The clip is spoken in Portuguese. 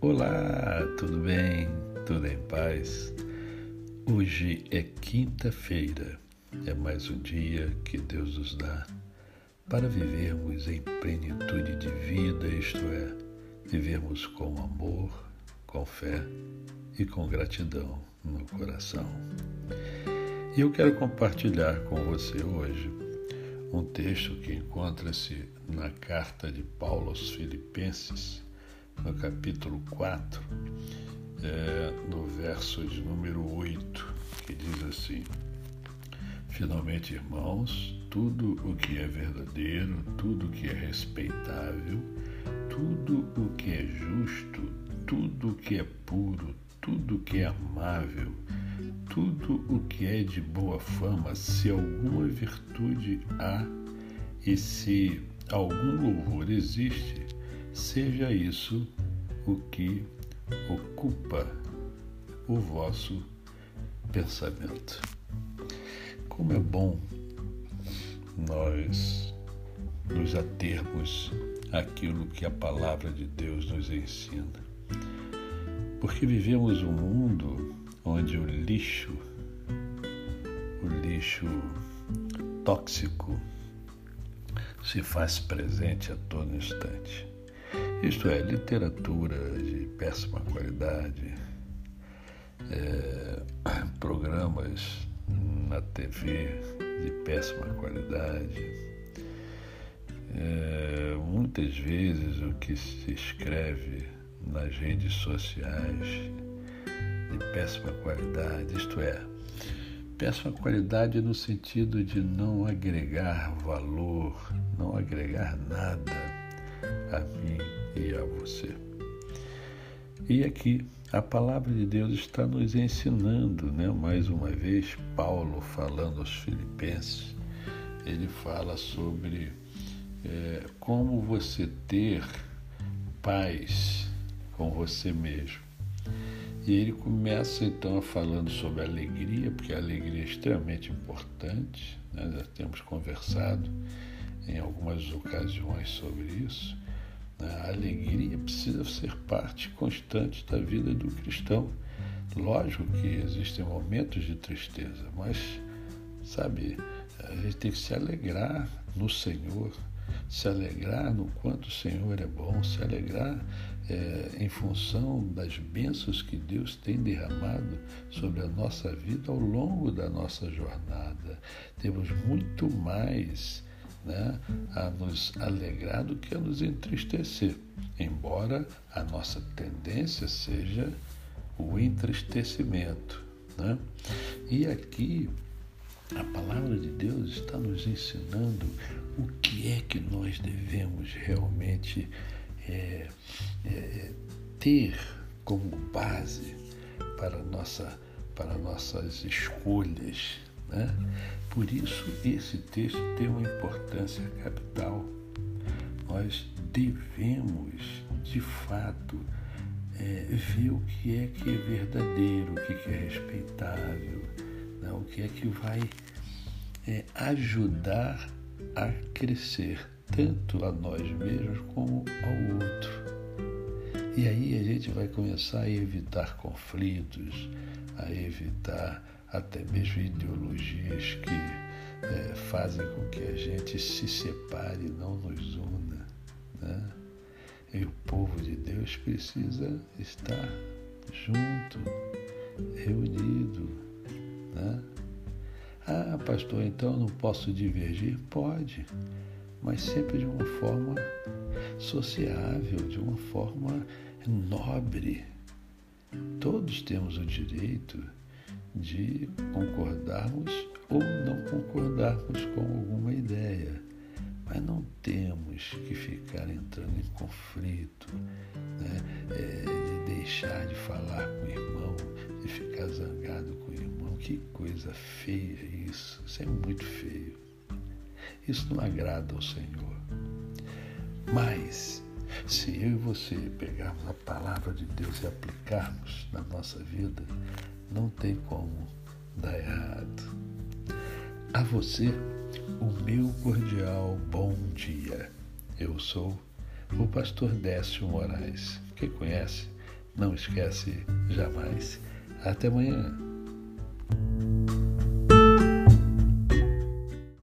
Olá, tudo bem? Tudo em paz? Hoje é quinta-feira, é mais um dia que Deus nos dá para vivermos em plenitude de vida, isto é, vivermos com amor, com fé e com gratidão no coração. E eu quero compartilhar com você hoje um texto que encontra-se na carta de Paulo aos Filipenses, no capítulo 4, é, no verso de número 8, que diz assim: Finalmente, irmãos, tudo o que é verdadeiro, tudo o que é respeitável, tudo o que é justo, tudo o que é puro, tudo o que é amável, tudo o que é de boa fama, se alguma virtude há e se algum louvor existe, seja isso o que ocupa o vosso pensamento. Como é bom nós nos atermos àquilo que a palavra de Deus nos ensina. Porque vivemos um mundo onde o lixo, o lixo tóxico, se faz presente a todo instante. Isto é, literatura de péssima qualidade, é, programas na TV de péssima qualidade. É, muitas vezes o que se escreve nas redes sociais de péssima qualidade, isto é, péssima qualidade no sentido de não agregar valor, não agregar nada a mim e a você. E aqui a palavra de Deus está nos ensinando, né? mais uma vez, Paulo falando aos Filipenses, ele fala sobre é, como você ter paz com você mesmo. E ele começa então falando sobre alegria, porque a alegria é extremamente importante, né? já temos conversado em algumas ocasiões sobre isso. A alegria precisa ser parte constante da vida do cristão. Lógico que existem momentos de tristeza, mas, sabe, a gente tem que se alegrar no Senhor, se alegrar no quanto o Senhor é bom, se alegrar é, em função das bênçãos que Deus tem derramado sobre a nossa vida ao longo da nossa jornada. Temos muito mais né, a nos alegrar do que a nos entristecer, embora a nossa tendência seja o entristecimento. Né? E aqui a palavra de Deus está nos ensinando o que é que nós devemos realmente é, é, ter como base para, nossa, para nossas escolhas. Né? Por isso, esse texto tem uma importância capital. Nós devemos, de fato, é, ver o que é que é verdadeiro, o que é respeitável, né? o que é que vai é, ajudar a crescer, tanto a nós mesmos como ao outro. E aí a gente vai começar a evitar conflitos, a evitar até mesmo ideologias que é, fazem com que a gente se separe e não nos una. Né? E o povo de Deus precisa estar junto, reunido. Né? Ah, pastor, então não posso divergir? Pode, mas sempre de uma forma sociável, de uma forma nobre. Todos temos o direito de concordarmos ou não concordarmos com alguma ideia. Mas não temos que ficar entrando em conflito, né? É, de deixar de falar com o irmão, de ficar zangado com o irmão. Que coisa feia isso. Isso é muito feio. Isso não agrada ao Senhor. Mas, se eu e você pegarmos a palavra de Deus e aplicarmos na nossa vida, não tem como dar errado. A você, o meu cordial bom dia. Eu sou o pastor Décio Moraes. Quem conhece, Não esquece jamais. Até amanhã.